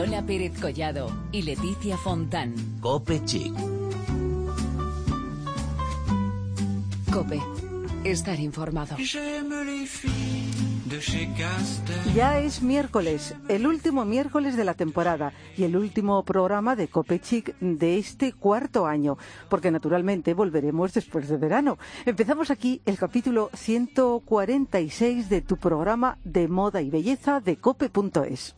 Lola Pérez Collado y Leticia Fontán. Cope Chic. Cope. Estar informado. Ya es miércoles, el último miércoles de la temporada y el último programa de Cope Chic de este cuarto año, porque naturalmente volveremos después de verano. Empezamos aquí el capítulo 146 de tu programa de moda y belleza de cope.es.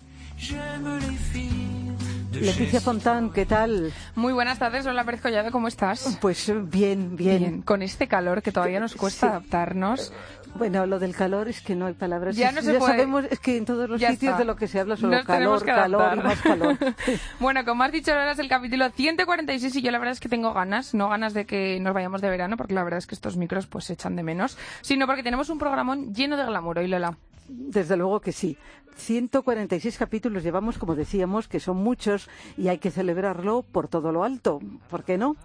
Leticia Fontán, ¿qué tal? Muy buenas tardes, hola Pérez Collado, ¿cómo estás? Pues eh, bien, bien. Con este calor que todavía nos cuesta Sí. adaptarnos. Bueno, lo del calor es que no hay palabras. Ya no se puede. sabemos, es que en todos los Ya sitios está. de lo que se habla solo Nos calor, calor y más calor. Bueno, como has dicho, ahora es el capítulo 146 y yo la verdad es que tengo ganas, no ganas de que nos vayamos de verano, porque la verdad es que estos micros pues se echan de menos, sino porque tenemos un programón lleno de glamour hoy, Lola. Desde luego que sí. 146 capítulos llevamos, como decíamos, que son muchos y hay que celebrarlo por todo lo alto. ¿Por qué no?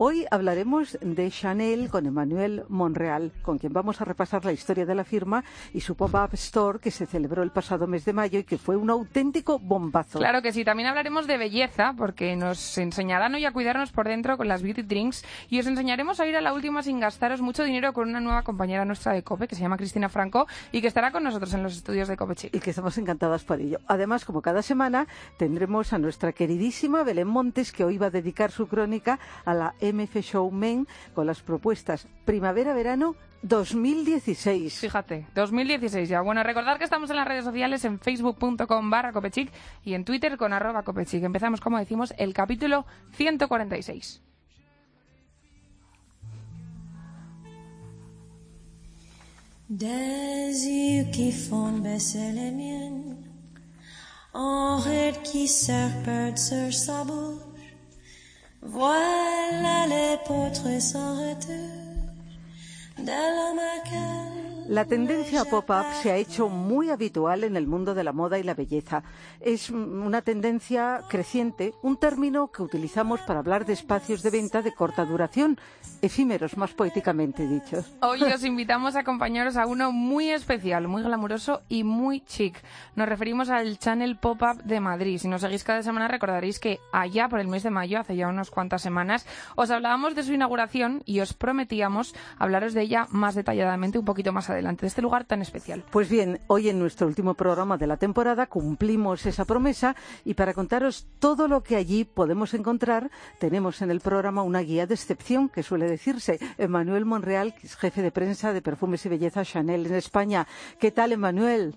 Hoy hablaremos de Chanel con Emmanuel Monreal, con quien vamos a repasar la historia de la firma y su pop-up store que se celebró el pasado mes de mayo y que fue un auténtico bombazo. Claro que sí, también hablaremos de belleza, porque nos enseñarán hoy a cuidarnos por dentro con las beauty drinks y os enseñaremos a ir a la última sin gastaros mucho dinero con una nueva compañera nuestra de COPE que se llama Cristina Franco y que estará con nosotros en los estudios de COPE Chic. y que estamos encantadas por ello. Además, como cada semana, tendremos a nuestra queridísima Belén Montes, que hoy va a dedicar su crónica a la MF Show Men con las propuestas Primavera-Verano 2016. Fíjate, 2016 ya. Bueno, recordad que estamos en las redes sociales en facebook.com barra copechic y en twitter con arroba copechic. Empezamos, como decimos, el capítulo 146. Des yeux qui font baisser les miennes, en ride qui serpent sur sa bouche. Voilà les portraits sans retour de l'homme à La tendencia pop-up se ha hecho muy habitual en el mundo de la moda y la belleza. Es una tendencia creciente, un término que utilizamos para hablar de espacios de venta de corta duración, efímeros más poéticamente dichos. Hoy os invitamos a acompañaros a uno muy especial, muy glamuroso y muy chic. Nos referimos al Channel Pop-Up de Madrid. Si nos seguís cada semana recordaréis que allá por el mes de mayo, hace ya unas cuantas semanas, os hablábamos de su inauguración y os prometíamos hablaros de ella más detalladamente un poquito más adelante, de este lugar tan especial. Pues bien, hoy en nuestro último programa de la temporada cumplimos esa promesa y para contaros todo lo que allí podemos encontrar, tenemos en el programa una guía de excepción que suele decirse. Emanuel Monreal, jefe de prensa de Perfumes y Belleza Chanel en España. ¿Qué tal, Emanuel?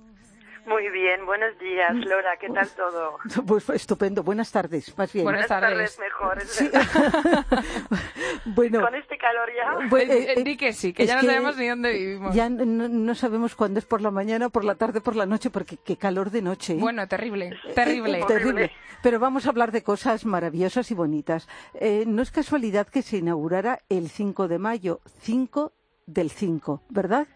Muy bien, buenos días, Lora, ¿qué tal todo? Pues estupendo. Buenas tardes, más bien. Buenas tardes. mejor, es Sí. bueno, Con este calor ya. bueno, Eh, eh, di que sí, que ya no sabemos ni dónde vivimos. Ya no, no sabemos cuándo es por la mañana, por la tarde, por la noche, porque qué calor de noche. ¿eh? Bueno, terrible, terrible. Eh, terrible. Pero vamos a hablar de cosas maravillosas y bonitas. Eh, no es casualidad que se inaugurara el 5 de mayo, 5 del 5, ¿verdad?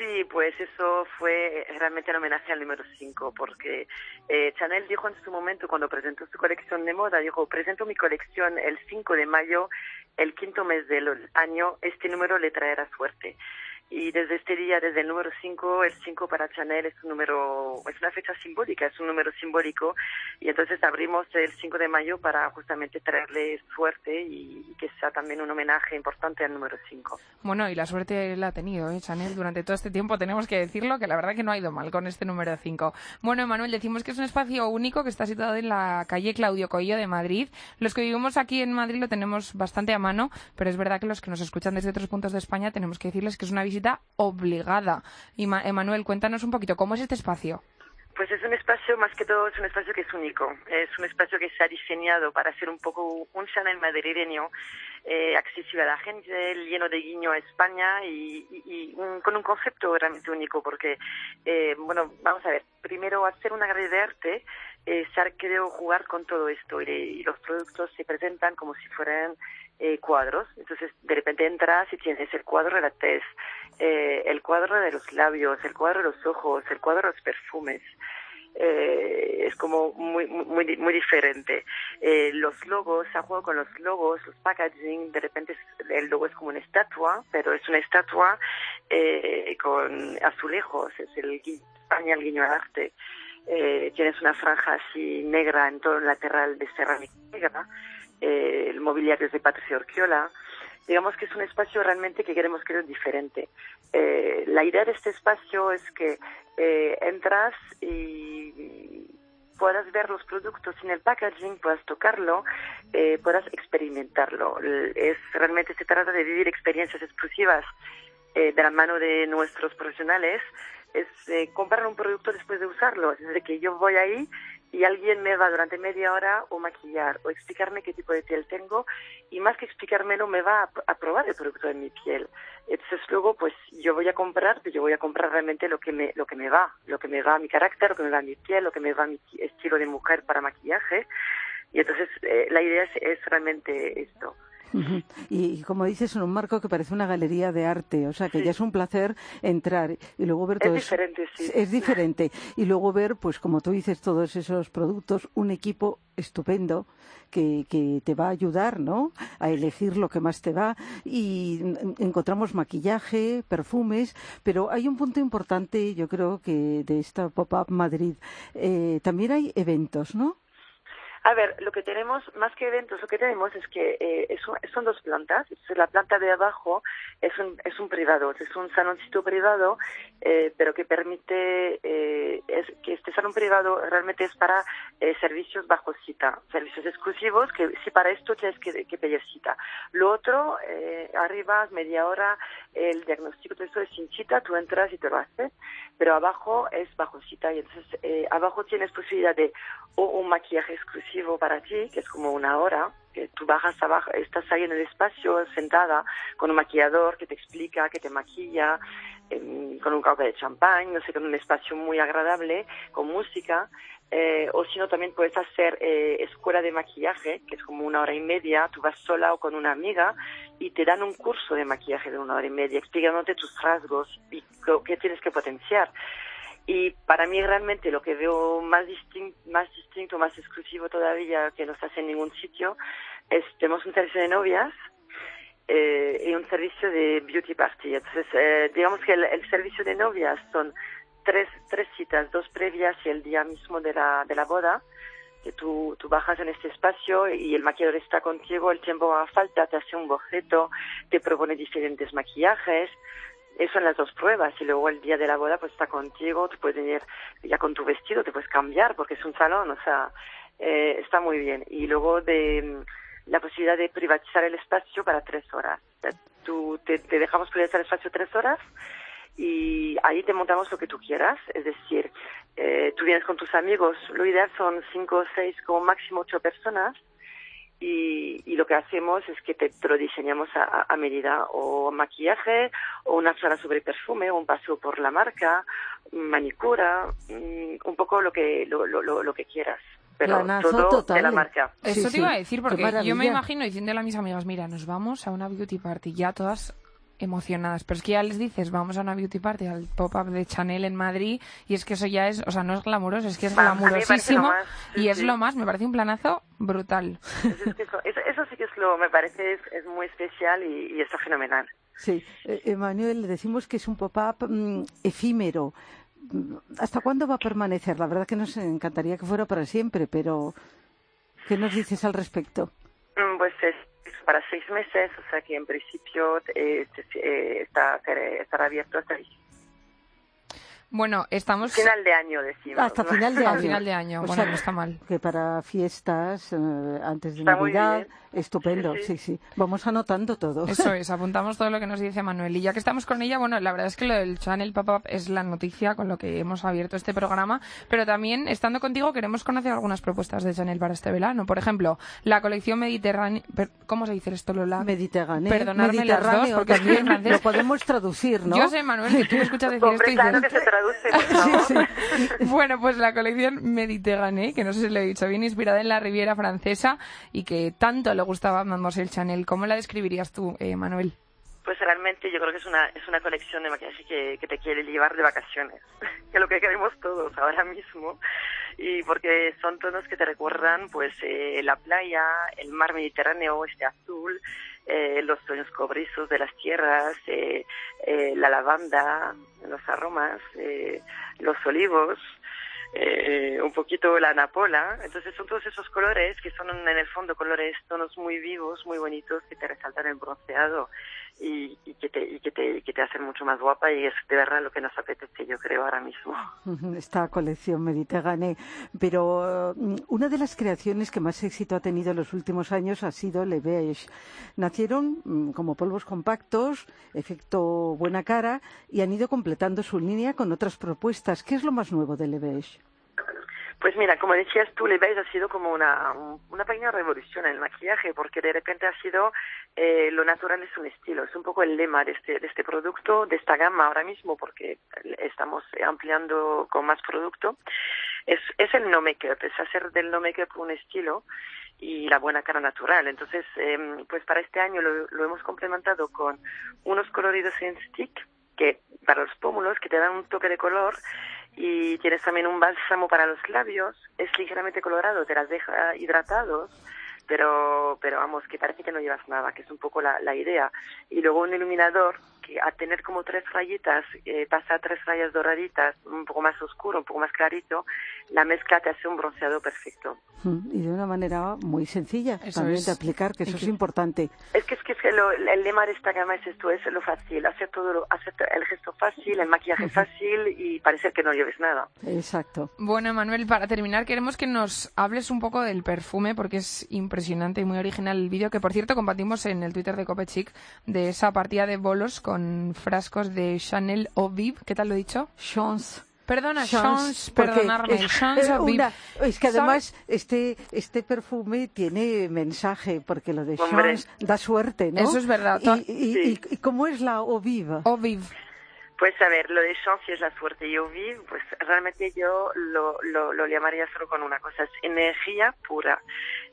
Sí, pues eso fue realmente en homenaje al número 5, porque eh, Chanel dijo en su momento, cuando presentó su colección de moda, dijo, presento mi colección el 5 de mayo, el quinto mes del año, este número le traerá suerte. Y desde este día, desde el número 5, el 5 para Chanel es un número, es una fecha simbólica, es un número simbólico. Y entonces abrimos el 5 de mayo para justamente traerle suerte y, y que sea también un homenaje importante al número 5. Bueno, y la suerte la ha tenido, ¿eh, Chanel? Durante todo este tiempo tenemos que decirlo, que la verdad que no ha ido mal con este número 5. Bueno, Manuel, decimos que es un espacio único que está situado en la calle Claudio Coello de Madrid. Los que vivimos aquí en Madrid lo tenemos bastante a mano, pero es verdad que los que nos escuchan desde otros puntos de España tenemos que decirles que es una visita obligada. Y, Ma- Emanuel, cuéntanos un poquito, ¿cómo es este espacio? Pues es un espacio, más que todo, es un espacio que es único. Es un espacio que se ha diseñado para ser un poco un Chanel madrileño, eh, accesible a la gente, lleno de guiño a España y un- con un concepto realmente único, porque, eh, bueno, vamos a ver, primero hacer una galería de arte, eh, se ha querido jugar con todo esto y, y los productos se presentan como si fueran eh, cuadros. Entonces, de repente entras y tienes el cuadro de la tez, eh, el cuadro de los labios, el cuadro de los ojos, el cuadro de los perfumes. Eh, es como muy muy muy diferente. Eh, los logos, se jugado con los logos, los packaging, de repente el logo es como una estatua, pero es una estatua eh, con azulejos, es el gui- España, el guiño al arte. eh, tienes una franja así negra en todo el lateral de cerámica negra, eh, el mobiliario es de Patricio Orquiola, digamos que es un espacio realmente que queremos que es diferente. Eh, la idea de este espacio es que eh, entras y puedas ver los productos sin el packaging, puedas tocarlo, eh, puedas experimentarlo. Es realmente se trata de vivir experiencias exclusivas eh, de la mano de nuestros profesionales. Es eh, comprar un producto después de usarlo. Es decir, que yo voy ahí y alguien me va durante media hora o maquillar o explicarme qué tipo de piel tengo y más que explicármelo me va a, a probar el producto de mi piel. Entonces luego pues yo voy a comprar, pero yo voy a comprar realmente lo que me lo que me va, lo que me va a mi carácter, lo que me va a mi piel, lo que me va a mi estilo de mujer para maquillaje. Y entonces eh, la idea es realmente esto. Y, y como dices, en un marco que parece una galería de arte, o sea, que ya es un placer entrar y luego ver Es todo eso. diferente, sí. Es diferente. Y luego ver, pues como tú dices, todos esos productos, un equipo estupendo que, que te va a ayudar, ¿no? A elegir lo que más te va. Y en- encontramos maquillaje, perfumes, pero hay un punto importante, yo creo que de esta Pop-Up Madrid. Eh, también hay eventos, ¿no? A ver, lo que tenemos, más que eventos, lo que tenemos es que eh, son dos plantas. La planta de abajo es un, es un privado, es un saloncito privado, eh, pero que permite eh, es, que este salón privado realmente es para eh, servicios bajo cita, servicios exclusivos, que si para esto tienes que, pedir cita. Lo otro, eh, arriba, media hora, el diagnóstico, todo esto es sin cita, tú entras y te lo haces, pero abajo es bajo cita y entonces eh, abajo tienes posibilidad de o un maquillaje exclusivo para ti, que es como una hora, que tú bajas abajo, estás ahí en el espacio sentada con un maquillador que te explica, que te maquilla, em, con un copa de champán, no sé, con un espacio muy agradable, con música. Eh, o si no, también puedes hacer eh, escuela de maquillaje, que es como una hora y media, tú vas sola o con una amiga y te dan un curso de maquillaje de una hora y media, explicándote tus rasgos y qué tienes que potenciar. Y para mí realmente lo que veo más, distin- más distinto, más exclusivo todavía que no se hace en ningún sitio es tenemos un servicio de novias eh, y un servicio de beauty party. Entonces, eh, digamos que el, servicio de novias son tres, tres citas, dos previas y el día mismo de la, de la boda, que tú, tú bajas en este espacio y el maquillador está contigo, el tiempo a falta, te hace un boceto, te propone diferentes maquillajes. Eso en las dos pruebas y luego el día de la boda pues está contigo, tú puedes venir ya con tu vestido, te puedes cambiar porque es un salón, o sea, eh, está muy bien. Y luego de mm, la posibilidad de privatizar el espacio para tres horas. O sea, tú, te, te dejamos privatizar el espacio tres horas y ahí te montamos lo que tú quieras, es decir, eh, tú vienes con tus amigos, lo ideal son cinco, seis, como máximo ocho personas y, y lo que hacemos es que te, te lo diseñamos a, a- a medida, o maquillaje, o una charla sobre perfume, o un paseo por la marca, manicura, mm, un poco lo que, lo, lo, lo, lo que quieras, pero Planazo todo total, de la marca. Sí, Eso te sí. iba a decir, porque yo me imagino diciéndole a mis amigas, mira, nos vamos a una beauty party, ya todas emocionadas, pero es que ya les dices, vamos a una beauty party al pop-up de Chanel en Madrid, y es que eso ya es, o sea, no es glamuroso, es que es glamurosísimo, más, sí, y es sí. lo más, me parece un planazo brutal. Entonces, es que eso, eso, eso sí que es lo, me parece, es, es muy especial y, y está fenomenal. Sí, Eh, Emanuel, decimos que es un pop-up mm, efímero. Mm, ¿Hasta cuándo va a permanecer? La verdad que nos encantaría que fuera para siempre, pero ¿qué nos dices al respecto? Mm, Pues es es para seis meses, o sea que en principio eh, eh, está, estará abierto hasta el Bueno, estamos final de año, decimos. Hasta ¿no? final de año. final de año, O bueno, sea, no está mal. Que para fiestas, eh, antes de Está Navidad. Estupendo, sí, Sí, sí, sí. Vamos anotando todo. Eso es, apuntamos todo lo que nos dice Manuel. Y ya que estamos con ella, bueno, la verdad es que lo del Channel Pop-Up es la noticia con lo que hemos abierto este programa, pero también, estando contigo, queremos conocer algunas propuestas de Chanel para este verano. Por ejemplo, la colección mediterránea... ¿Cómo se dice esto, Lola? Mediterráneo. Perdonadme las dos, Mediterráneo porque también francés. lo podemos traducir, ¿no? Yo sé, Manuel, que tú me escuchas decir esto y claro dices... que se traduce, por favor. Bueno, pues la colección Mediterránea, que no sé si lo he dicho bien, inspirada en la Riviera Francesa y que tanto le gustaba Mademoiselle Chanel. ¿Cómo la describirías tú, eh, Manuel? Pues realmente yo creo que es una, es una colección de maquillaje que, que te quiere llevar de vacaciones, que es lo que queremos todos ahora mismo, y porque son tonos que te recuerdan pues eh, la playa, el mar Mediterráneo, este azul, eh, los tonos cobrizos de las tierras, eh, eh, la lavanda, los aromas, eh, los olivos, eh, un poquito la anapola. Entonces son todos esos colores que son en el fondo colores, tonos muy vivos, muy bonitos, que te resaltan el bronceado y, y, que te, y, que te, que te hacen mucho más guapa y es de verdad lo que nos apetece, yo creo, ahora mismo. Esta colección Mediterránea. Pero mm, una de las creaciones que más éxito ha tenido en los últimos años ha sido Le. Nacieron mm, como polvos compactos, efecto buena cara, y han ido completando su línea con otras propuestas. ¿Qué es lo más nuevo de Le? Pues mira, como decías tú, Levi's ha sido como una, una pequeña revolución en el maquillaje, porque de repente ha sido eh, lo natural es un estilo, es un poco el lema de este, de este producto, de esta gama ahora mismo, porque estamos ampliando con más producto. Es, es el no make-up, es hacer del no make-up un estilo y la buena cara natural. Entonces, eh, pues para este año lo, lo hemos complementado con unos coloridos en stick, que para los pómulos, que te dan un toque de color y tienes también un bálsamo para los labios, es ligeramente colorado, te las deja hidratados, pero, pero vamos, que parece que no llevas nada, que es un poco la, la idea. Y luego un iluminador a tener como tres rayitas, eh, pasa a tres rayas doraditas, un poco más oscuro, un poco más clarito, la mezcla te hace un bronceado perfecto. Y de una manera muy sencilla Eso también es. de aplicar, que eso es importante. Es que es que, es que lo- el lema de esta gama es esto, es lo fácil, hacer todo, lo- hacer el gesto fácil, el maquillaje fácil y parecer que no lleves nada. Exacto. Bueno, Manuel, para terminar, queremos que nos hables un poco del perfume, porque es impresionante y muy original el vídeo, que por cierto compartimos en el Twitter de Copechic, de esa partida de bolos con frascos de Chanel Eau Vive. ¿Qué tal lo he dicho? Chance. Perdona, Chance, perdonarme. es, Chance una- es que ¿Sabe- además este este perfume tiene mensaje porque lo de Hombre. Chance da suerte, ¿no? Eso es verdad. Y, y- y- y cómo es la Vive. Pues a ver, lo de chance y es la suerte. Yo vi, pues realmente yo lo, lo, lo llamaría solo con una cosa, es energía pura,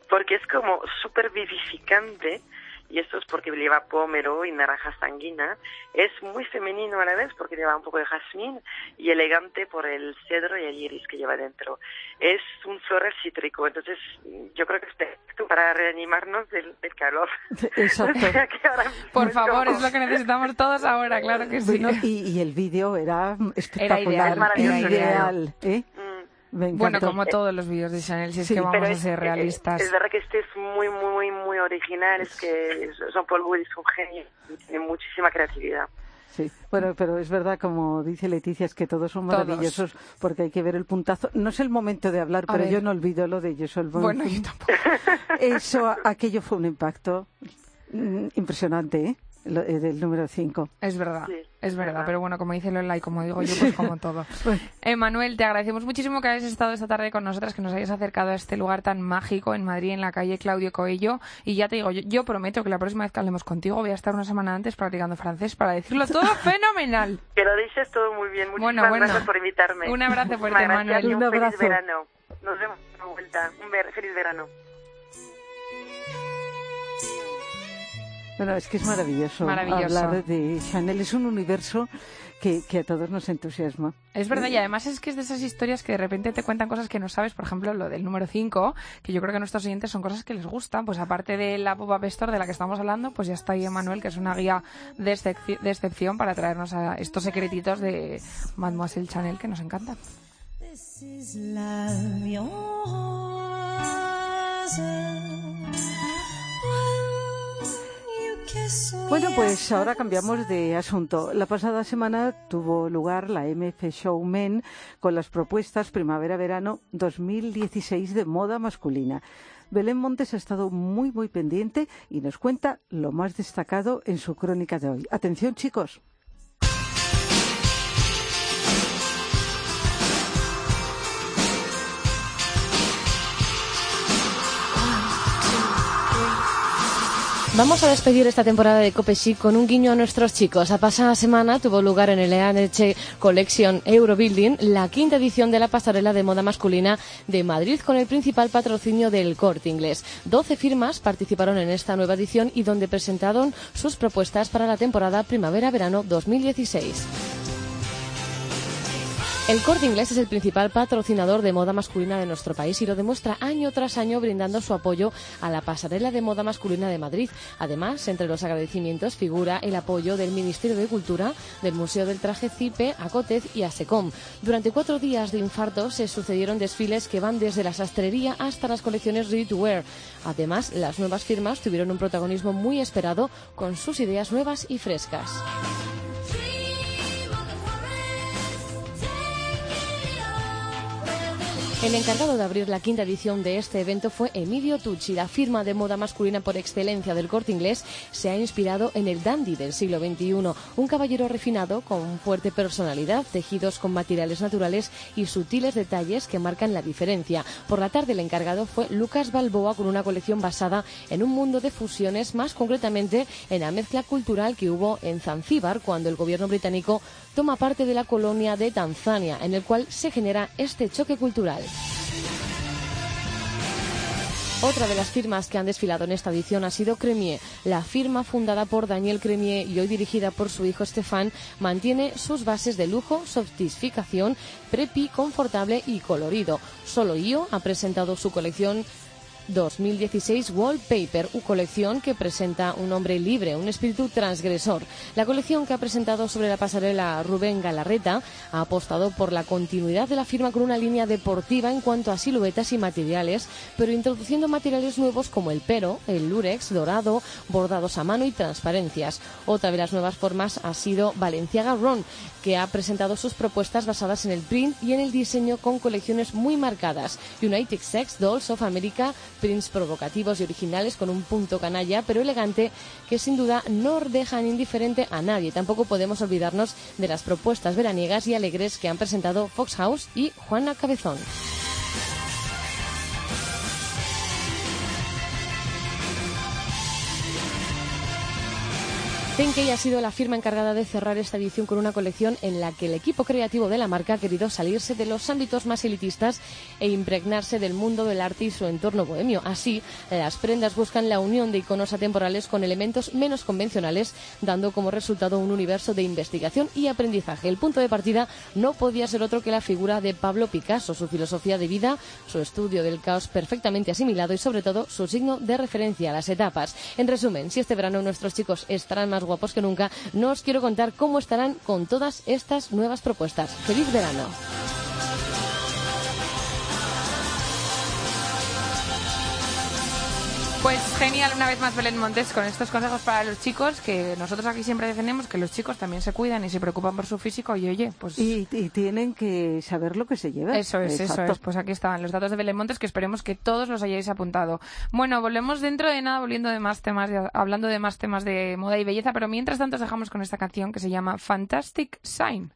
porque es como súper vivificante, y esto es porque lleva pómero y naranja sanguina, es muy femenino a la vez porque lleva un poco de jazmín y elegante por el cedro y el iris que lleva dentro. Es un floral cítrico, entonces yo creo que es perfecto para reanimarnos del, del calor. Exacto. O sea que ahora Por favor, como- es lo que necesitamos todos ahora, claro que sí. Bueno, y, y el vídeo era espectacular, ideal, maravilloso, ideal, ¿eh? Me Bueno, como todos los vídeos de Chanel, si es Sí, que Pero vamos a es, ser eh, realistas. Es, verdad que este es muy, muy, muy original. Es que Jean-Paul Gaultier es un genio. y Tiene muchísima creatividad. Sí, bueno, pero es verdad, como dice Leticia, es que todos son Todos. maravillosos porque hay que ver el puntazo. No es el momento de hablar, A pero ver. yo no olvido lo de Joshua Bueno, yo tampoco. Eso, aquello fue un impacto mm, impresionante, ¿eh? Lo- eh, del número 5. Es verdad, Sí, es verdad, verdad. pero bueno, como dice Lola y como digo yo, pues como todo. Emanuel, te agradecemos muchísimo que hayas estado esta tarde con nosotras, que nos hayas acercado a este lugar tan mágico en Madrid, en la calle Claudio Coello. Y ya te digo, yo, yo prometo que la próxima vez que hablemos contigo voy a estar una semana antes practicando francés para decirlo todo fenomenal. Que lo dices todo muy bien. Muchísimas Bueno, bueno. gracias por invitarme. Un abrazo fuerte, Muchísimas gracias Manuel. y Un Un, feliz abrazo. verano. Nos vemos a la vuelta. Un ver- feliz verano. Bueno, es que es maravilloso, Maravilloso. hablar de Chanel. Es un universo que, que a todos nos entusiasma. Es verdad, y además es que es de esas historias que de repente te cuentan cosas que no sabes, por ejemplo, lo del número 5, que yo creo que a nuestros oyentes son cosas que les gustan, pues aparte de la Pop-Up Store de la que estamos hablando, pues ya está ahí Emanuel, que es una guía de, excep- de excepción para traernos a estos secretitos de Mademoiselle Chanel que nos encantan. This is love, Bueno, pues ahora cambiamos de asunto. La pasada semana tuvo lugar la MF Showmen con las propuestas Primavera-Verano 2016 de moda masculina. Belén Montes ha estado muy, muy pendiente y nos cuenta lo más destacado en su crónica de hoy. Atención, chicos. Vamos a despedir esta temporada de Cope Chic con un guiño a nuestros chicos. La pasada semana tuvo lugar en el EANH Collection Eurobuilding la quinta edición de la pasarela de moda masculina de Madrid con el principal patrocinio del Corte Inglés. Doce firmas participaron en esta nueva edición y donde presentaron sus propuestas para la temporada primavera-verano 2016. El Corte Inglés es el principal patrocinador de moda masculina de nuestro país y lo demuestra año tras año brindando su apoyo a la pasarela de moda masculina de Madrid. Además, entre los agradecimientos figura el apoyo del Ministerio de Cultura, del Museo del Traje CIPE, Acotez y ASECOM. Durante cuatro días de infarto se sucedieron desfiles que van desde la sastrería hasta las colecciones Ready to Wear. Además, las nuevas firmas tuvieron un protagonismo muy esperado con sus ideas nuevas y frescas. El encargado de abrir la quinta edición de este evento fue Emilio Tucci. La firma de moda masculina por excelencia del corte inglés se ha inspirado en el dandy del siglo XXI, un caballero refinado con fuerte personalidad, tejidos con materiales naturales y sutiles detalles que marcan la diferencia. Por la tarde el encargado fue Lucas Balboa con una colección basada en un mundo de fusiones, más concretamente en la mezcla cultural que hubo en Zanzíbar cuando el gobierno británico toma parte de la colonia de Tanzania, en el cual se genera este choque cultural. Otra de las firmas que han desfilado en esta edición ha sido Cremier. La firma fundada por Daniel Cremier y hoy dirigida por su hijo Stefan mantiene sus bases de lujo, sofisticación, prepi, confortable y colorido. Solo IO ha presentado su colección 2016 Wallpaper, una colección que presenta un hombre libre, un espíritu transgresor. La colección que ha presentado sobre la pasarela Rubén Galarreta ha apostado por la continuidad de la firma con una línea deportiva en cuanto a siluetas y materiales, pero introduciendo materiales nuevos como el pero, el lurex, dorado, bordados a mano y transparencias. Otra de las nuevas formas ha sido Valenciaga Ron, que ha presentado sus propuestas basadas en el print y en el diseño con colecciones muy marcadas. United Sex Dolls of America prints provocativos y originales con un punto canalla pero elegante que sin duda no dejan indiferente a nadie. Tampoco podemos olvidarnos de las propuestas veraniegas y alegres que han presentado Fox House y Juana Cabezón. Tenkey ha sido la firma encargada de cerrar esta edición con una colección en la que el equipo creativo de la marca ha querido salirse de los ámbitos más elitistas e impregnarse del mundo del arte y su entorno bohemio. Así, las prendas buscan la unión de iconos atemporales con elementos menos convencionales, dando como resultado un universo de investigación y aprendizaje. El punto de partida no podía ser otro que la figura de Pablo Picasso, su filosofía de vida, su estudio del caos perfectamente asimilado y sobre todo su signo de referencia a las etapas. En resumen, si este verano nuestros chicos estarán más guapos que nunca, no os quiero contar cómo estarán con todas estas nuevas propuestas. ¡Feliz verano! Pues genial, una vez más Belén Montes con estos consejos para los chicos que nosotros aquí siempre defendemos que los chicos también se cuidan y se preocupan por su físico y oye, pues... Y, y tienen que saber lo que se lleva. Eso es, eso es. Pues aquí estaban los datos de Belén Montes que esperemos que todos los hayáis apuntado. Bueno, volvemos dentro de nada, volviendo de más temas, de- hablando de más temas de moda y belleza, pero mientras tanto os dejamos con esta canción que se llama Fantastic Sign.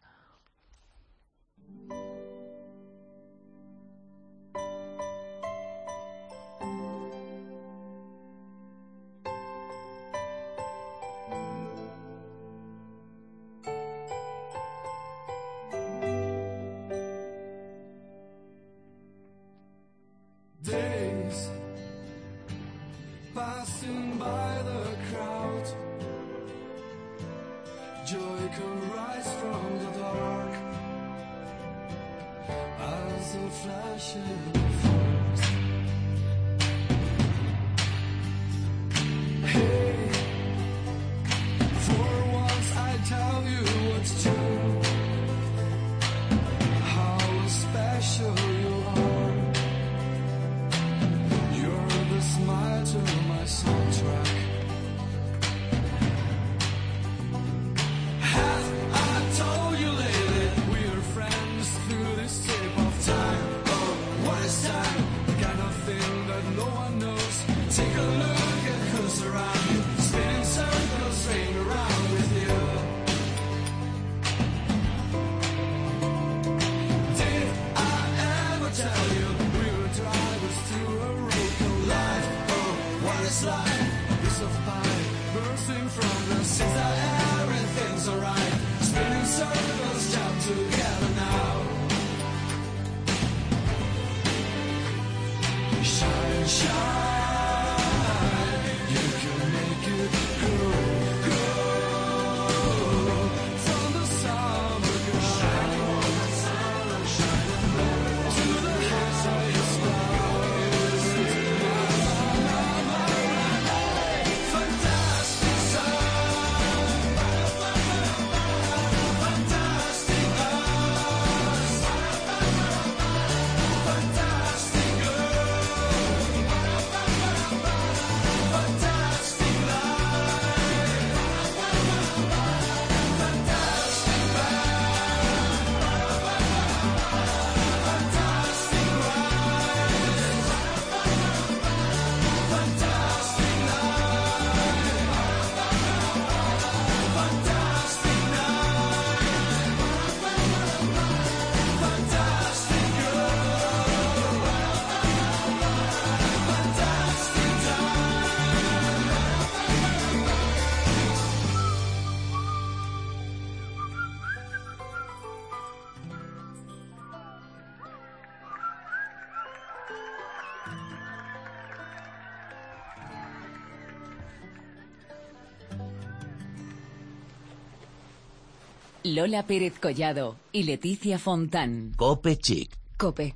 Lola Pérez Collado y Leticia Fontán. Cope Chic. Cope.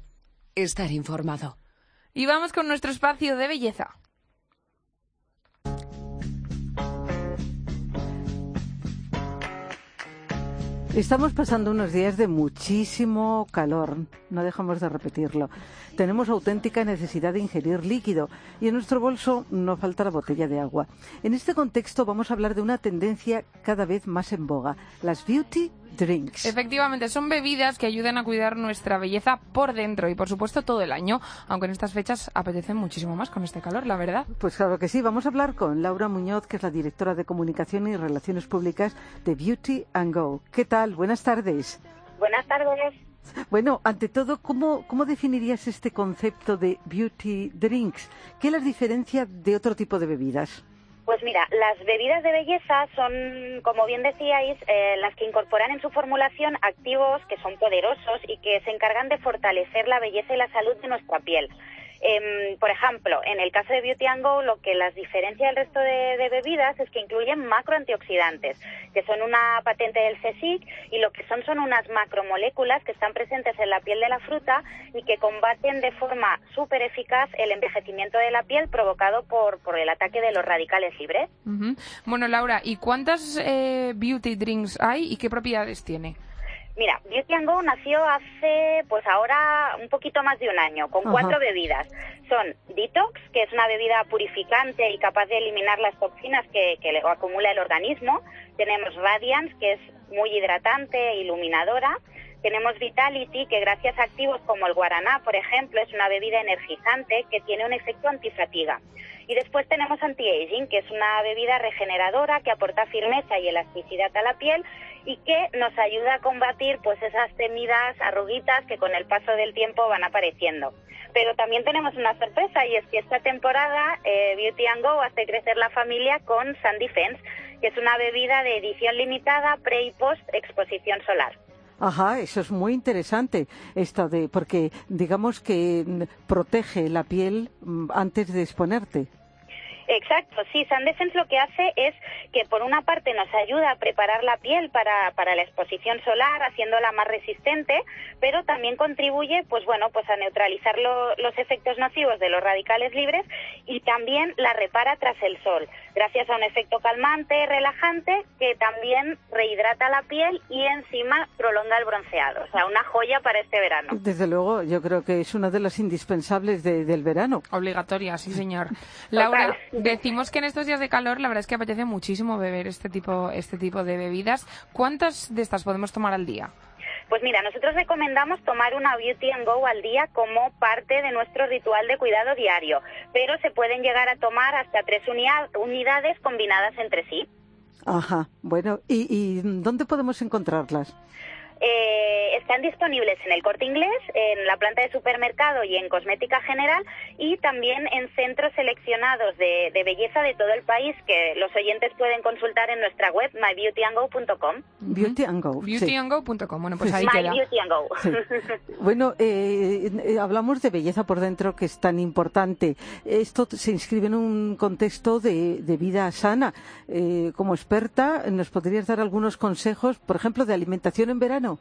Estar informado. Y vamos con nuestro espacio de belleza. Estamos pasando unos días de muchísimo calor, no dejamos de repetirlo. Tenemos auténtica necesidad de ingerir líquido y en nuestro bolso no falta la botella de agua. En este contexto vamos a hablar de una tendencia cada vez más en boga, las beauty drinks. Efectivamente, son bebidas que ayudan a cuidar nuestra belleza por dentro y por supuesto todo el año, aunque en estas fechas apetecen muchísimo más con este calor, la verdad. Pues claro que sí, vamos a hablar con Laura Muñoz, que es la directora de Comunicación y Relaciones Públicas de Beauty and Go. ¿Qué tal? Buenas tardes. Buenas tardes. Bueno, ante todo, ¿cómo, ¿cómo definirías este concepto de beauty drinks? ¿Qué las diferencia de otro tipo de bebidas? Pues mira, las bebidas de belleza son, como bien decíais, eh, las que incorporan en su formulación activos que son poderosos y que se encargan de fortalecer la belleza y la salud de nuestra piel. Em, por ejemplo, en el caso de Beauty and Go, lo que las diferencia del resto de, bebidas es que incluyen macroantioxidantes, que son una patente del CSIC y lo que son son unas macromoléculas que están presentes en la piel de la fruta y que combaten de forma súper eficaz el envejecimiento de la piel provocado por, por el ataque de los radicales libres. Bueno, Laura, ¿y cuántas eh, beauty drinks hay y qué propiedades tiene? Mira, Beauty and Go nació hace, pues ahora, un poquito más de un año, con Ajá. cuatro bebidas. Son Detox, que es una bebida purificante y capaz de eliminar las toxinas que, que acumula el organismo. Tenemos Radiance, que es muy hidratante e iluminadora. Tenemos Vitality, que gracias a activos como el guaraná, por ejemplo, es una bebida energizante que tiene un efecto antifatiga. Y después tenemos Anti-Aging, que es una bebida regeneradora que aporta firmeza y elasticidad a la piel y que nos ayuda a combatir pues esas temidas arruguitas que con el paso del tiempo van apareciendo. Pero también tenemos una sorpresa y es que esta temporada eh, Beauty and Go hace crecer la familia con Sun Defense, que es una bebida de edición limitada pre y post exposición solar. Ajá, eso es muy interesante, esto de, porque digamos que mm, protege la piel mm, antes de exponerte. Exacto, sí, Sun Defense lo que hace es que por una parte nos ayuda a preparar la piel para, para la exposición solar, haciéndola más resistente, pero también contribuye, pues bueno, pues a neutralizar lo- los efectos nocivos de los radicales libres y también la repara tras el sol, gracias a un efecto calmante, relajante, que también rehidrata la piel y encima prolonga el bronceado. O sea, una joya para este verano. Desde luego, yo creo que es una de las indispensables de- del verano. Obligatoria, sí, señor. Laura, decimos que en estos días de calor la verdad es que apetece muchísimo beber este tipo, este tipo de bebidas. ¿Cuántas de estas podemos tomar al día? Pues mira, nosotros recomendamos tomar una Beauty and Go al día como parte de nuestro ritual de cuidado diario, pero se pueden llegar a tomar hasta tres unidades combinadas entre sí. Ajá, bueno, ¿y, y dónde podemos encontrarlas? Eh, están disponibles en el corte inglés, en la planta de supermercado y en cosmética general y también en centros seleccionados de, de belleza de todo el país que los oyentes pueden consultar en nuestra web mybeautyandgo.com. Beauty and Go. sí. Beautyandgo.com. Bueno, pues ahí My queda. Sí. Bueno, eh, eh, hablamos de belleza por dentro, que es tan importante. Esto se inscribe en un contexto de, de vida sana. Eh, como experta, ¿nos podrías dar algunos consejos, por ejemplo, de alimentación en verano? não.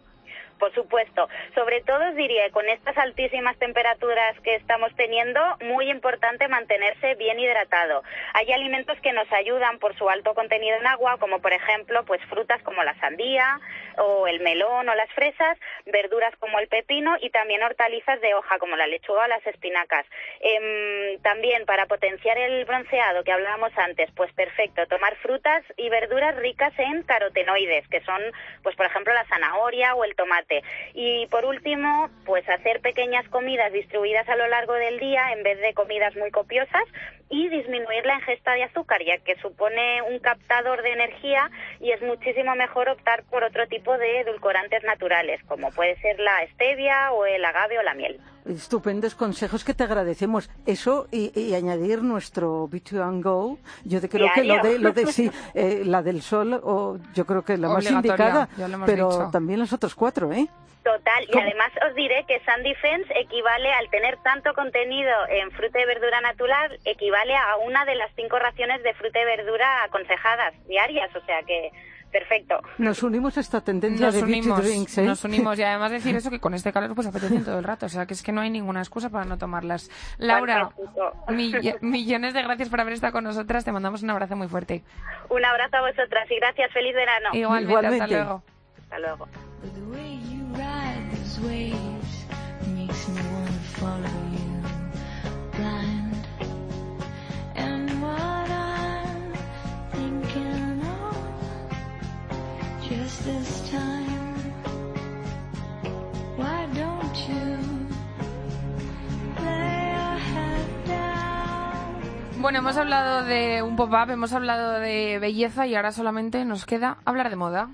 Por supuesto. Sobre todo diría, con estas altísimas temperaturas que estamos teniendo, muy importante mantenerse bien hidratado. Hay alimentos que nos ayudan por su alto contenido en agua, como por ejemplo, pues frutas como la sandía o el melón o las fresas, verduras como el pepino y también hortalizas de hoja como la lechuga o las espinacas. Em, también para potenciar el bronceado que hablábamos antes, pues perfecto, tomar frutas y verduras ricas en carotenoides, que son, pues por ejemplo, la zanahoria o el tomate. Y por último, pues hacer pequeñas comidas distribuidas a lo largo del día en vez de comidas muy copiosas y disminuir la ingesta de azúcar, ya que supone un captador de energía y es muchísimo mejor optar por otro tipo de edulcorantes naturales, como puede ser la stevia o el agave o la miel. Estupendos consejos que te agradecemos. Eso y, y añadir nuestro Beauty and Go. Yo te creo que lo de, lo de sí, eh, la del sol, o yo creo que es la más indicada, pero dicho. también los otros cuatro, ¿eh? Total, y además os diré que Sun Defense equivale al tener tanto contenido en fruta y verdura natural, equivale a una de las cinco raciones de fruta y verdura aconsejadas diarias, o sea que Perfecto. Nos unimos a esta tendencia Nos de unimos, drinks, ¿eh? nos unimos. Y además decir eso, que con este calor pues apetecen todo el rato. O sea, que es que no hay ninguna excusa para no tomarlas. Laura, mill- millones de gracias por haber estado con nosotras. Te mandamos un abrazo muy fuerte. Un abrazo a vosotras y gracias. Feliz verano. Igualmente, hasta Igualmente. luego. Hasta luego. Bueno, hemos hablado de un pop-up, hemos hablado de belleza y ahora solamente nos queda hablar de moda.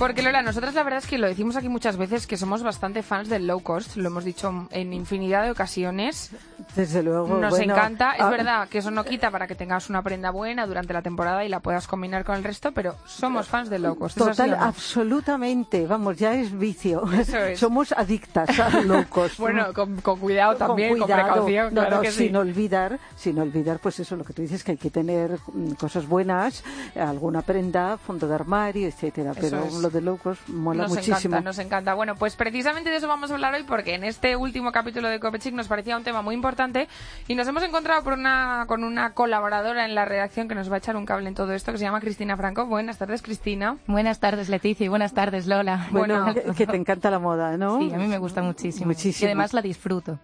Porque Lola, nosotras la verdad es que lo decimos aquí muchas veces que somos bastante fans del low cost, lo hemos dicho en infinidad de ocasiones. Desde luego. Nos bueno, encanta, es ah, verdad que eso no quita para que tengas una prenda buena durante la temporada y la puedas combinar con el resto, pero somos fans del low cost. ¿es así Total, absolutamente. Vamos, ya es vicio. Eso es. Somos adictas a low cost. Bueno, con, con cuidado también, con, cuidado. precaución, No, claro no, que sin sí. olvidar, sin olvidar, pues eso, lo que tú dices, que hay que tener mm, cosas buenas, alguna prenda, fondo de armario, etcétera. Eso Pero es. lo de low cost mola Nos muchísimo. encanta, nos encanta. Bueno, pues precisamente de eso vamos a hablar hoy porque en este último capítulo de Copechic nos parecía un tema muy importante y nos hemos encontrado por una, con una colaboradora en la redacción que nos va a echar un cable en todo esto que se llama Cristina Franco. Buenas tardes, Cristina. Buenas tardes, Leticia, y buenas tardes, Lola. Bueno, Bueno. que, que te encanta la moda, ¿no? Sí, a mí me gusta muchísimo. Muchísimo. Y además la disfruto.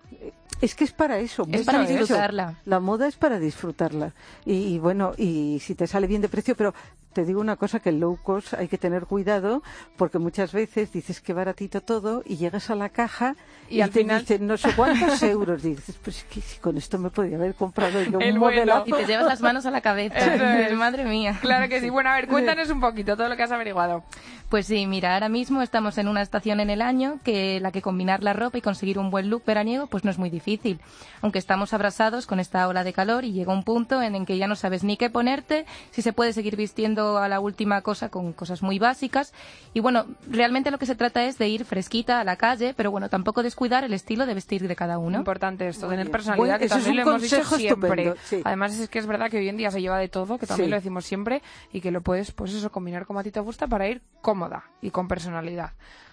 Es que es para eso. Es para eso. disfrutarla. La moda es para disfrutarla. Y, y bueno, y si te sale bien de precio, pero te digo una cosa, que el low cost hay que tener cuidado porque muchas veces dices que baratito todo y llegas a la caja Y y, al te final- dicen no sé cuántos euros. Dices, pues es que si con esto me podría haber comprado yo El un bueno. modelazo. Y te llevas las manos a la cabeza. Es. Madre mía. Claro que sí. Bueno, a ver, cuéntanos un poquito todo lo que has averiguado. Pues sí, mira, ahora mismo estamos en una estación en el año que la que combinar la ropa y conseguir un buen look veraniego pues no es muy difícil. Aunque estamos abrasados con esta ola de calor y llega un punto en el que ya no sabes ni qué ponerte, si se puede seguir vistiendo a la última cosa con cosas muy básicas. Y bueno, realmente lo que se trata es de ir fresquita a la calle, pero bueno, tampoco descuidar el estilo de vestir de cada uno. Importante esto, tener personalidad, Bueno, que eso es también un lo hemos dicho consejo siempre. sí. Además es que es verdad que hoy en día se lleva de todo, que también Sí. lo decimos siempre, y que lo puedes, pues eso, combinar como a ti te gusta para ir cómoda y con personalidad.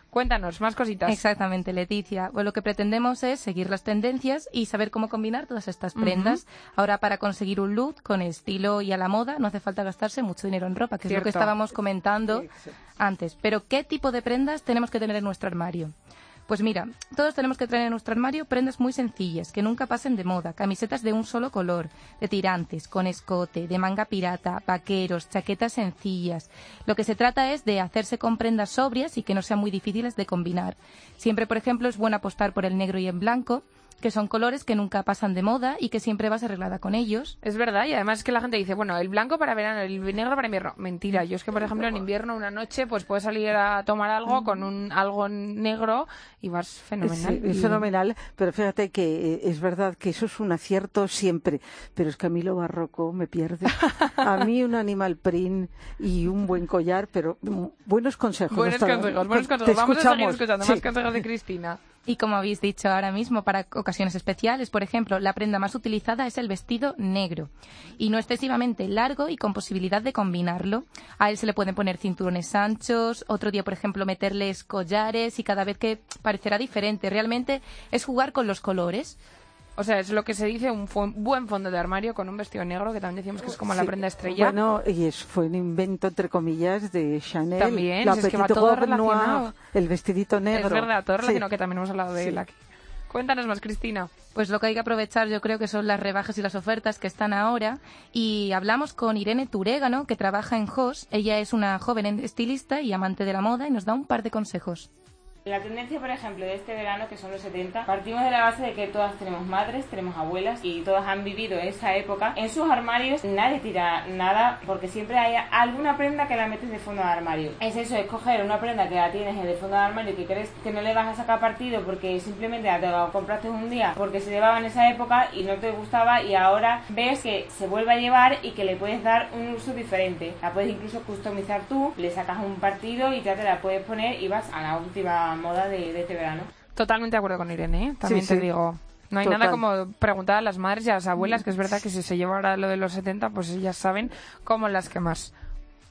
Cuéntanos, más cositas. Exactamente, Leticia. Pues lo que pretendemos es seguir las tendencias y saber cómo combinar todas estas prendas. Ahora, para conseguir un look con estilo y a la moda, no hace falta gastarse mucho dinero en ropa, que es lo que estábamos comentando antes. Pero, ¿qué tipo de prendas tenemos que tener en nuestro armario? Pues mira, todos tenemos que traer en nuestro armario prendas muy sencillas, que nunca pasen de moda, camisetas de un solo color, de tirantes, con escote, de manga pirata, vaqueros, chaquetas sencillas. Lo que se trata es de hacerse con prendas sobrias y que no sean muy difíciles de combinar. Siempre, por ejemplo, es bueno apostar por el negro y el blanco, que son colores que nunca pasan de moda y que siempre vas arreglada con ellos. Es verdad, y además es que la gente dice, bueno, el blanco para verano, el negro para invierno. Mentira, yo es que, por ejemplo, en invierno una noche pues puedes salir a tomar algo con un algo negro y vas fenomenal. Sí, es fenomenal, pero fíjate que eh, es verdad que eso es un acierto siempre, pero es que a mí lo barroco me pierde. A mí un animal print y un buen collar, pero mm, buenos consejos. Buenos consejos, buenos consejos. Vamos a seguir escuchando Sí. más consejos de Cristina. Y como habéis dicho ahora mismo, para ocasiones especiales, por ejemplo, la prenda más utilizada es el vestido negro. Y no excesivamente largo y con posibilidad de combinarlo. A él se le pueden poner cinturones anchos, otro día, por ejemplo, meterles collares y cada vez que parecerá diferente. Realmente es jugar con los colores. O sea, es lo que se dice un buen fondo de armario con un vestido negro, que también decimos que es como la prenda estrella. Bueno, y es, fue un invento, entre comillas, de Chanel. También, la si es que va Petite todo Robe Noire, relacionado. el vestidito negro. es verdad, todo Sí. relacionado que también hemos hablado de Sí. él aquí. Cuéntanos más, Cristina. Pues lo que hay que aprovechar yo creo que son las rebajas y las ofertas que están ahora. Y hablamos con Irene Turégano, que trabaja en Hoss. Ella es una joven estilista y amante de la moda y nos da un par de consejos. La tendencia, por ejemplo, de este verano, que son los 70, partimos de la base de que todas tenemos madres, tenemos abuelas y todas han vivido esa época. En sus armarios nadie tira nada porque siempre hay alguna prenda que la metes de fondo de armario. Es eso, escoger una prenda que la tienes de fondo de armario que crees que no le vas a sacar partido porque simplemente la te la compraste un día porque se llevaba en esa época y no te gustaba y ahora ves que se vuelve a llevar y que le puedes dar un uso diferente. La puedes incluso customizar tú, le sacas un partido y ya te la puedes poner y vas a la última la moda de, de este verano. Totalmente de acuerdo con Irene, ¿eh? también Sí, te sí. digo. No hay Total. nada como preguntar a las madres y a las abuelas, que es verdad que si se lleva ahora lo de los 70, pues ellas saben cómo las que más.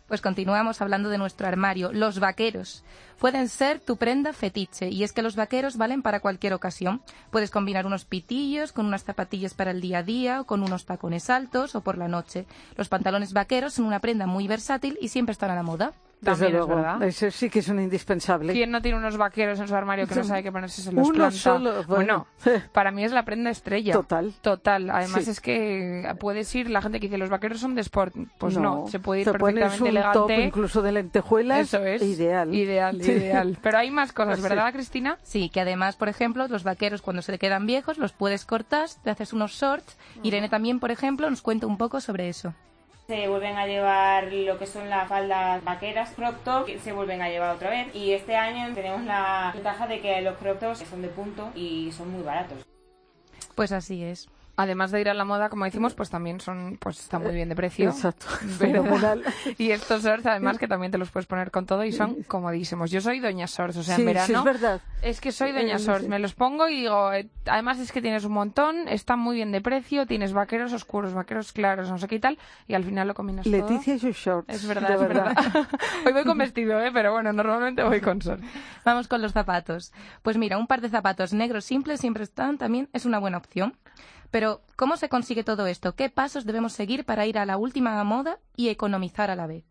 Pues continuamos hablando de nuestro armario. Los vaqueros. Pueden ser tu prenda fetiche y es que los vaqueros valen para cualquier ocasión. Puedes combinar unos pitillos con unas zapatillas para el día a día o con unos tacones altos o por la noche. Los pantalones vaqueros son una prenda muy versátil y siempre están a la moda. Desde También es verdad. eso sí que es un indispensable. ¿Quién no tiene unos vaqueros en su armario que no sabe qué ponerse? Se los Uno planta? solo, bueno. para mí es la prenda estrella. Total. Total. Además Sí. es que puedes ir, la gente que dice los vaqueros son de sport. Pues no, se puede ir pones perfectamente un elegante. top incluso de lentejuelas. Eso es. Ideal. Ideal, Sí. ideal. Pero hay más cosas, Sí. ¿verdad, Cristina? Sí, que además, por ejemplo, los vaqueros cuando se te quedan viejos los puedes cortar, te haces unos shorts. Irene también, por ejemplo, nos cuenta un poco sobre eso. Se vuelven a llevar lo que son las faldas vaqueras, crop que se vuelven a llevar otra vez. Y este año tenemos la ventaja de que los crop tops son de punto y son muy baratos. Pues así es. Además de ir a la moda, como decimos, pues también son, pues están muy bien de precio. Exacto. Y estos shorts, además, que también te los puedes poner con todo y son comodísimos. Yo soy doña shorts, o sea, Sí, en sí, verano. es verdad. Es que soy doña Eh, shorts, sí. me los pongo y digo, eh, además es que tienes un montón, están muy bien de precio, tienes vaqueros oscuros, vaqueros claros, no sé qué y tal, y al final lo combinas todo. Leticia y sus shorts. Es verdad, de es verdad. Hoy voy con vestido, ¿eh? pero bueno, normalmente voy con shorts. Vamos con los zapatos. Pues mira, un par de zapatos negros simples siempre están, también es una buena opción. Pero, ¿cómo se consigue todo esto? ¿Qué pasos debemos seguir para ir a la última moda y economizar a la vez?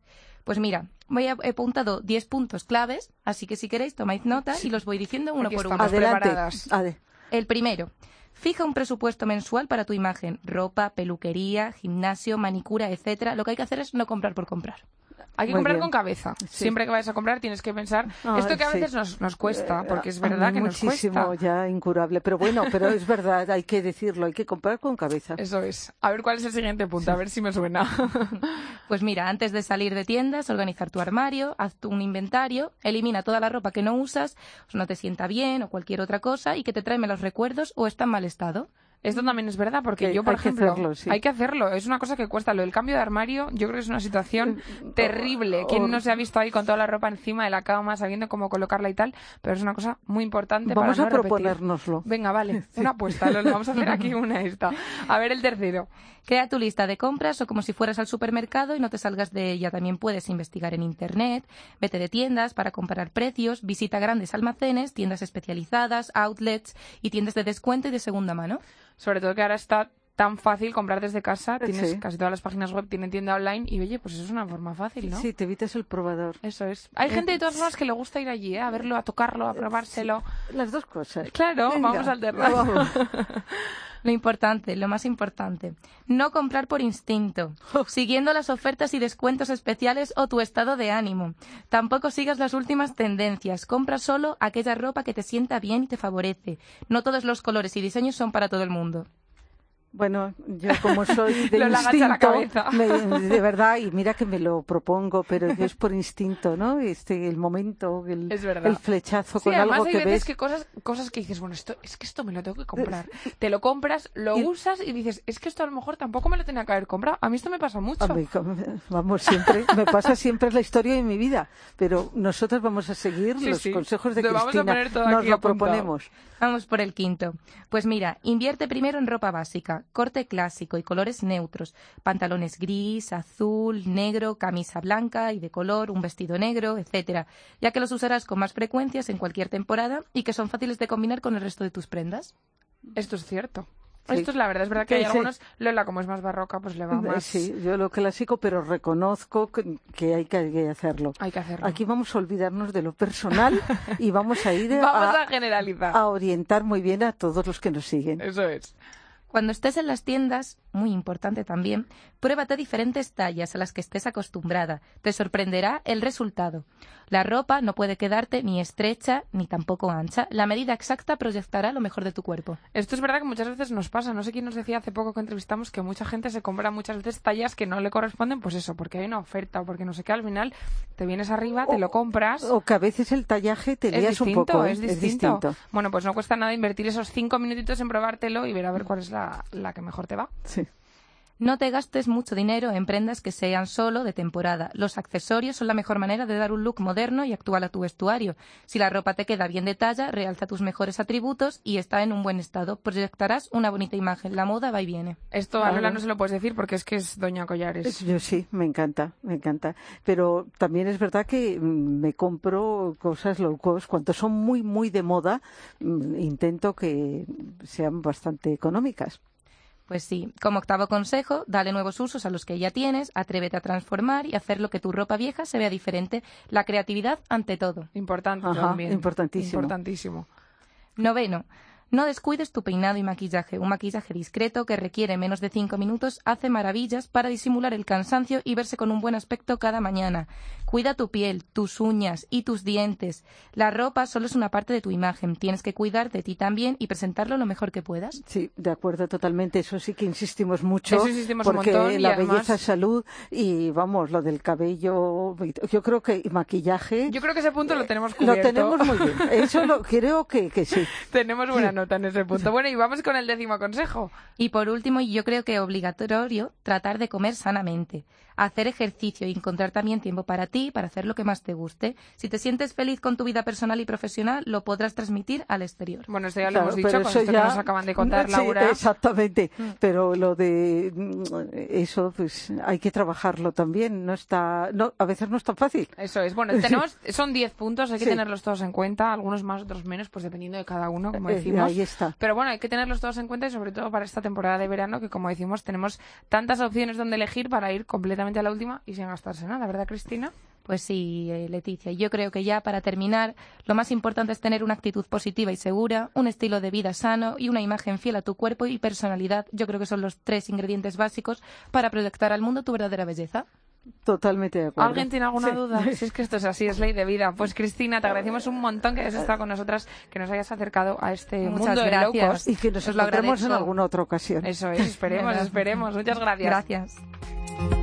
Pues mira, voy a, he apuntado 10 puntos claves, así que si queréis tomáis nota y los voy diciendo uno Aquí por uno. Adelante. El primero, fija un presupuesto mensual para tu imagen, ropa, peluquería, gimnasio, manicura, etcétera. Lo que hay que hacer es no comprar por comprar. Hay que Muy comprar bien. con cabeza. Sí. Siempre que vayas a comprar tienes que pensar Ah, esto que a sí. veces nos, nos cuesta, porque es A verdad mí que nos muchísimo, cuesta. ya incurable. Pero bueno, pero es verdad, hay que decirlo, hay que comprar con cabeza. Eso es. A ver cuál es el siguiente punto, a ver si me suena. Pues mira, antes de salir de tiendas, organizar tu armario, haz un inventario, elimina toda la ropa que no usas, o no te sienta bien o cualquier otra cosa y que te trae malos recuerdos o está en mal estado. Esto también es verdad, porque Que yo, por hay que ejemplo, hacerlo, sí. hay que hacerlo. Es una cosa que cuesta. Lo del cambio de armario, yo creo que es una situación terrible. ¿Quién no se ha visto ahí con toda la ropa encima de la cama, sabiendo cómo colocarla y tal? Pero es una cosa muy importante Vamos para a no repetir. proponérnoslo. Venga, vale, una apuesta. Lo vamos a hacer aquí una esta. A ver el tercero. Crea tu lista de compras o como si fueras al supermercado y no te salgas de ella. También puedes investigar en Internet, vete de tiendas para comparar precios, visita grandes almacenes, tiendas especializadas, outlets y tiendas de descuento y de segunda mano. Sobre todo que ahora está tan fácil comprar desde casa. Tienes Sí. casi todas las páginas web tienen tienda online y oye, pues eso es una forma fácil, ¿no? Sí, te evitas el probador. Eso es. Hay gente de todas formas que le gusta ir allí, ¿eh? a verlo, a tocarlo, a probárselo. Las dos cosas. Claro, Venga, vamos a alternar. Lo importante, lo más importante, no comprar por instinto, siguiendo las ofertas y descuentos especiales o tu estado de ánimo. Tampoco sigas las últimas tendencias, compra solo aquella ropa que te sienta bien y te favorece. No todos los colores y diseños son para todo el mundo. Bueno, yo como soy de instinto, cabeza. me- de verdad, y mira que me lo propongo, pero yo es por instinto, ¿no? Este, el momento, el, Es el flechazo Sí, con además algo hay que veces ves. que cosas, cosas que dices, bueno, esto, es que esto me lo tengo que comprar. Te lo compras, lo Y- usas y dices, es que esto a lo mejor tampoco me lo tenía que haber comprado. A mí esto me pasa mucho. Mí, vamos, siempre, me pasa siempre es la historia de mi vida, pero nosotros vamos a seguir Sí, los sí. consejos de Lo vamos a Cristina. poner todo Nos aquí lo apuntado. proponemos. Vamos por el quinto. Pues mira, invierte primero en ropa básica, corte clásico y colores neutros. Pantalones gris, azul, negro, camisa blanca y de color, un vestido negro, etcétera, ya que los usarás con más frecuencias en cualquier temporada y que son fáciles de combinar con el resto de tus prendas. Esto es cierto. Sí. Esto es la verdad, es verdad que hay Sí, algunos, Lola, como es más barroca, pues le va Eh, más. Sí, yo lo clásico, pero reconozco que, que hay que hacerlo. Hay que hacerlo. Aquí vamos a olvidarnos de lo personal y vamos a ir Vamos a, a generalizar. a orientar muy bien a todos los que nos siguen. Eso es. Cuando estés en las tiendas, muy importante también, pruébate diferentes tallas a las que estés acostumbrada. Te sorprenderá el resultado. La ropa no puede quedarte ni estrecha ni tampoco ancha. La medida exacta proyectará lo mejor de tu cuerpo. Esto es verdad que muchas veces nos pasa. No sé quién nos decía hace poco que entrevistamos que mucha gente se compra muchas veces tallas que no le corresponden, pues eso, porque hay una oferta o porque no sé qué. Al final te vienes arriba, te lo compras. O que a veces el tallaje te es lías un distinto, poco. ¿eh? es distinto. Bueno, pues no cuesta nada invertir esos cinco minutitos en probártelo y ver a ver cuál es la, la que mejor te va. Sí. No te gastes mucho dinero en prendas que sean solo de temporada. Los accesorios son la mejor manera de dar un look moderno y actual a tu vestuario. Si la ropa te queda bien de talla, realza tus mejores atributos y está en un buen estado. Proyectarás una bonita imagen. La moda va y viene. Esto a Lola no se lo puedes decir porque es que es Doña Collares. Es- Yo sí, me encanta, me encanta. Pero también es verdad que mm, me compro cosas low cost. Cuando son muy, muy de moda, mm, intento que sean bastante económicas. Pues sí, como octavo consejo, dale nuevos usos a los que ya tienes, atrévete a transformar y hacer lo que tu ropa vieja se vea diferente. La creatividad ante todo. Importante Ajá, también. importantísimo. Importantísimo. Noveno. No descuides tu peinado y maquillaje. Un maquillaje discreto que requiere menos de cinco minutos hace maravillas para disimular el cansancio y verse con un buen aspecto cada mañana. Cuida tu piel, tus uñas y tus dientes. La ropa solo es una parte de tu imagen. Tienes que cuidar de ti también y presentarlo lo mejor que puedas. Sí, de acuerdo totalmente. Eso sí que insistimos mucho. Eso insistimos un porque montón y la además- belleza es salud y vamos, lo del cabello, yo creo que y maquillaje. Yo creo que ese punto lo tenemos Lo cubierto. tenemos muy bien. Eso lo, creo que, que sí. Tenemos buena en ese punto. Bueno, y vamos con el décimo consejo. Y por último, yo creo que obligatorio, tratar de comer sanamente. Hacer ejercicio y encontrar también tiempo para ti, para hacer lo que más te guste. Si te sientes feliz con tu vida personal y profesional, lo podrás transmitir al exterior. Bueno, esto ya lo Claro, hemos dicho con eso esto ya- que nos acaban de contar, Sí, Laura. exactamente. Pero lo de mm, eso, pues hay que trabajarlo también. No está, no, a veces no es tan fácil. Eso es. Bueno, tenemos, son 10 puntos, hay que Sí. tenerlos todos en cuenta, algunos más, otros menos, pues dependiendo de cada uno, como Eh, decimos. ahí está. Pero bueno, hay que tenerlos todos en cuenta y sobre todo para esta temporada de verano, que como decimos, tenemos tantas opciones donde elegir para ir completamente a la última y sin gastarse nada, ¿verdad, Cristina? Pues sí, eh, Leticia. Yo creo que ya para terminar, lo más importante es tener una actitud positiva y segura, un estilo de vida sano y una imagen fiel a tu cuerpo y personalidad. Yo creo que son los tres ingredientes básicos para proyectar al mundo tu verdadera belleza. Totalmente de acuerdo. ¿Alguien tiene alguna Sí. duda? Si es que esto es así, es ley de vida. Pues Cristina, te agradecemos un montón que hayas estado con nosotras, que nos hayas acercado a este Muchas mundo de gracias. cost. Y que nos Os lo encontremos en alguna otra ocasión. Eso es, esperemos, esperemos. Muchas gracias. Gracias.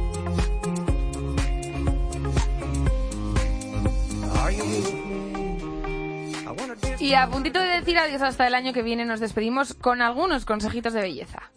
Y a puntito de decir adiós hasta el año que viene, nos despedimos con algunos consejitos de belleza.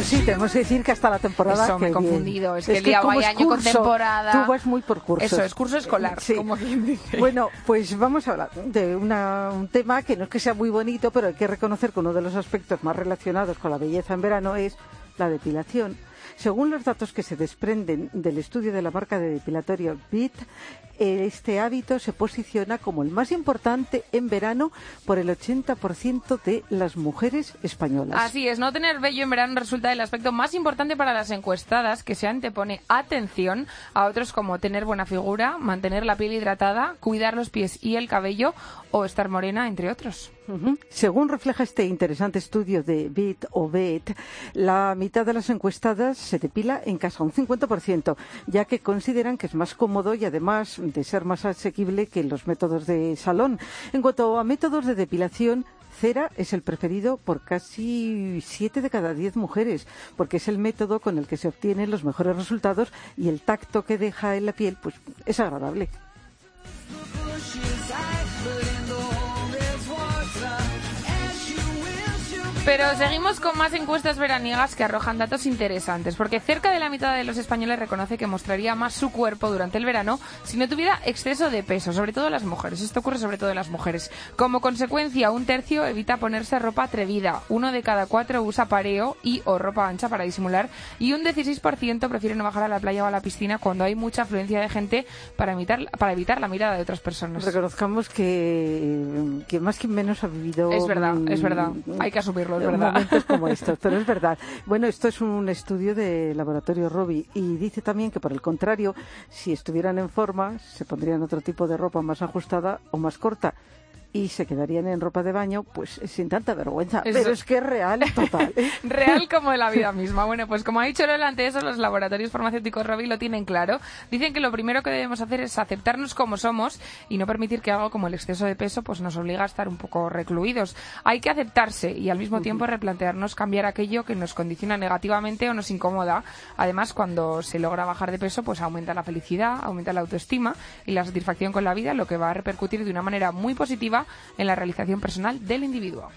Pues sí, tenemos que decir que hasta la temporada Eso, me he que confundido. Es que ahí es año con curso, temporada. Tú vas muy por cursos. Eso es, curso escolar, Sí. como quien dice. Bueno, pues vamos a hablar de una- un tema que no es que sea muy bonito, pero hay que reconocer que uno de los aspectos más relacionados con la belleza en verano es la depilación. Según los datos que se desprenden del estudio de la marca de depilatorio BIT, este hábito se posiciona como el más importante en verano por el 80% de las mujeres españolas. Así es, no tener vello en verano resulta el aspecto más importante para las encuestadas, que se antepone atención a otros como tener buena figura, mantener la piel hidratada, cuidar los pies y el cabello o estar morena, entre otros. Según refleja este interesante estudio de BIT o BET, la mitad de las encuestadas se depila en casa, un 50%, ya que consideran que es más cómodo y además de ser más asequible que los métodos de salón. En cuanto a métodos de depilación, cera es el preferido por casi 7 de cada 10 mujeres, porque es el método con el que se obtienen los mejores resultados y el tacto que deja en la piel pues es agradable. Pero seguimos con más encuestas veraniegas que arrojan datos interesantes, porque cerca de la mitad de los españoles reconoce que mostraría más su cuerpo durante el verano si no tuviera exceso de peso, sobre todo las mujeres. Esto ocurre sobre todo en las mujeres. Como consecuencia, un tercio evita ponerse ropa atrevida, uno de cada cuatro usa pareo y o ropa ancha para disimular y un 16% prefiere no bajar a la playa o a la piscina cuando hay mucha afluencia de gente para evitar, para evitar la mirada de otras personas. Reconozcamos que, que más que menos ha vivido. Es verdad, es verdad. Hay que asumirlo, es verdad. Momentos como estos, pero es verdad. Bueno, esto es un estudio de Laboratorio Robi y dice también que, por el contrario, si estuvieran en forma, se pondrían otro tipo de ropa más ajustada o más corta. Y se quedarían en ropa de baño, pues sin tanta vergüenza. Eso- Pero es que es real, total. ¿eh? Real como la vida misma. Bueno, pues como ha dicho Lola, ante eso los laboratorios farmacéuticos Robi lo tienen claro. Dicen que lo primero que debemos hacer es aceptarnos como somos y no permitir que algo como el exceso de peso pues nos obliga a estar un poco recluidos. Hay que aceptarse y al mismo tiempo replantearnos cambiar aquello que nos condiciona negativamente o nos incomoda. Además, cuando se logra bajar de peso, pues aumenta la felicidad, aumenta la autoestima y la satisfacción con la vida, lo que va a repercutir de una manera muy positiva en la realización personal del individuo.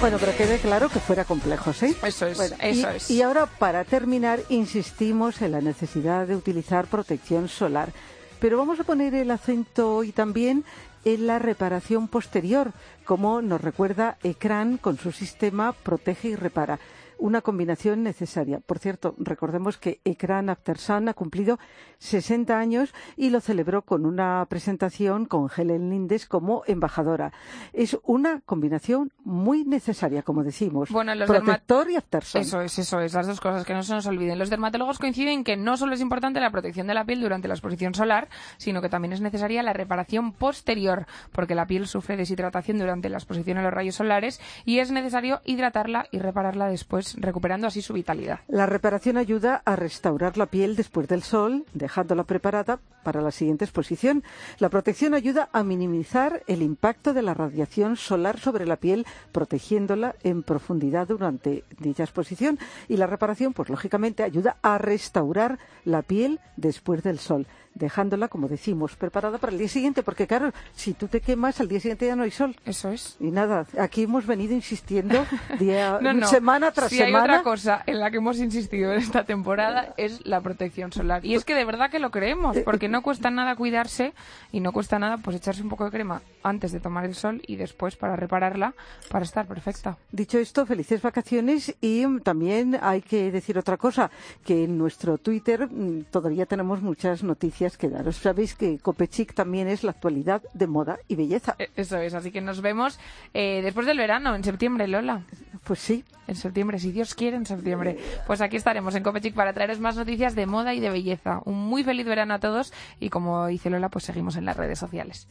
Bueno, pero quede claro que fuera complejos, ¿eh? Eso es, Bueno, eso y, es. y ahora, para terminar, insistimos en la necesidad de utilizar protección solar. Pero vamos a poner el acento hoy también en la reparación posterior, como nos recuerda Ecran con su sistema Protege y Repara. Una combinación necesaria. Por cierto, recordemos que Ecran After Sun ha cumplido 60 años y lo celebró con una presentación con Helen Lindes como embajadora. Es una combinación muy necesaria, como decimos. Bueno, los Protector y After Sun. Eso es, eso es, las dos cosas que no se nos olviden. Los dermatólogos coinciden que no solo es importante la protección de la piel durante la exposición solar, sino que también es necesaria la reparación posterior, porque la piel sufre deshidratación durante la exposición a los rayos solares y es necesario hidratarla y repararla después, recuperando así su vitalidad. La reparación ayuda a restaurar la piel después del sol, dejándola preparada para la siguiente exposición. La protección ayuda a minimizar el impacto de la radiación solar sobre la piel, protegiéndola en profundidad durante dicha exposición. Y la reparación, pues lógicamente, ayuda a restaurar la piel después del sol, dejándola, como decimos, preparada para el día siguiente. Porque, claro, si tú te quemas, al día siguiente ya no hay sol. Eso es. Y nada, aquí hemos venido insistiendo día, No, no. semana tras si hay semana. otra cosa en la que hemos insistido en esta temporada es la protección solar. Y es que de verdad que lo creemos, porque no cuesta nada cuidarse y no cuesta nada pues echarse un poco de crema antes de tomar el sol y después para repararla para estar perfecta. Dicho esto, felices vacaciones y también hay que decir otra cosa, que en nuestro Twitter mm, todavía tenemos muchas noticias que daros. Sabéis que Copechic también es la actualidad de moda y belleza. E- Eso es, así que nos vemos eh, después del verano, en septiembre, Lola. Pues sí. En septiembre, si Dios quiere, en septiembre. Pues aquí estaremos en Copechic para traeros más noticias de moda y de belleza. Un muy feliz verano a todos y como dice Lola, pues seguimos en las redes sociales.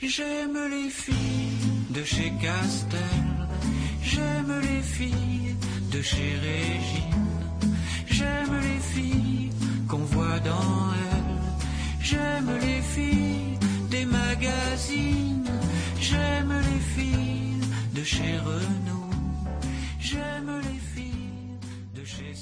J'aime les filles de chez Castel. J'aime les filles de chez Régine. J'aime les filles qu'on voit dans elles, J'aime les filles des magazines. J'aime les filles de chez Renault. J'aime les filles de chez